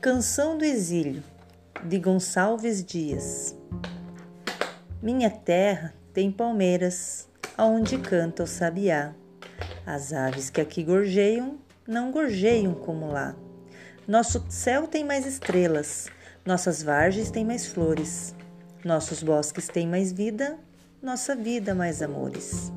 Canção do Exílio, de Gonçalves Dias. Minha terra tem palmeiras, aonde canta o sabiá. As aves que aqui gorjeiam, não gorjeiam como lá. Nosso céu tem mais estrelas, nossas vargens têm mais flores, nossos bosques têm mais vida, nossa vida mais amores.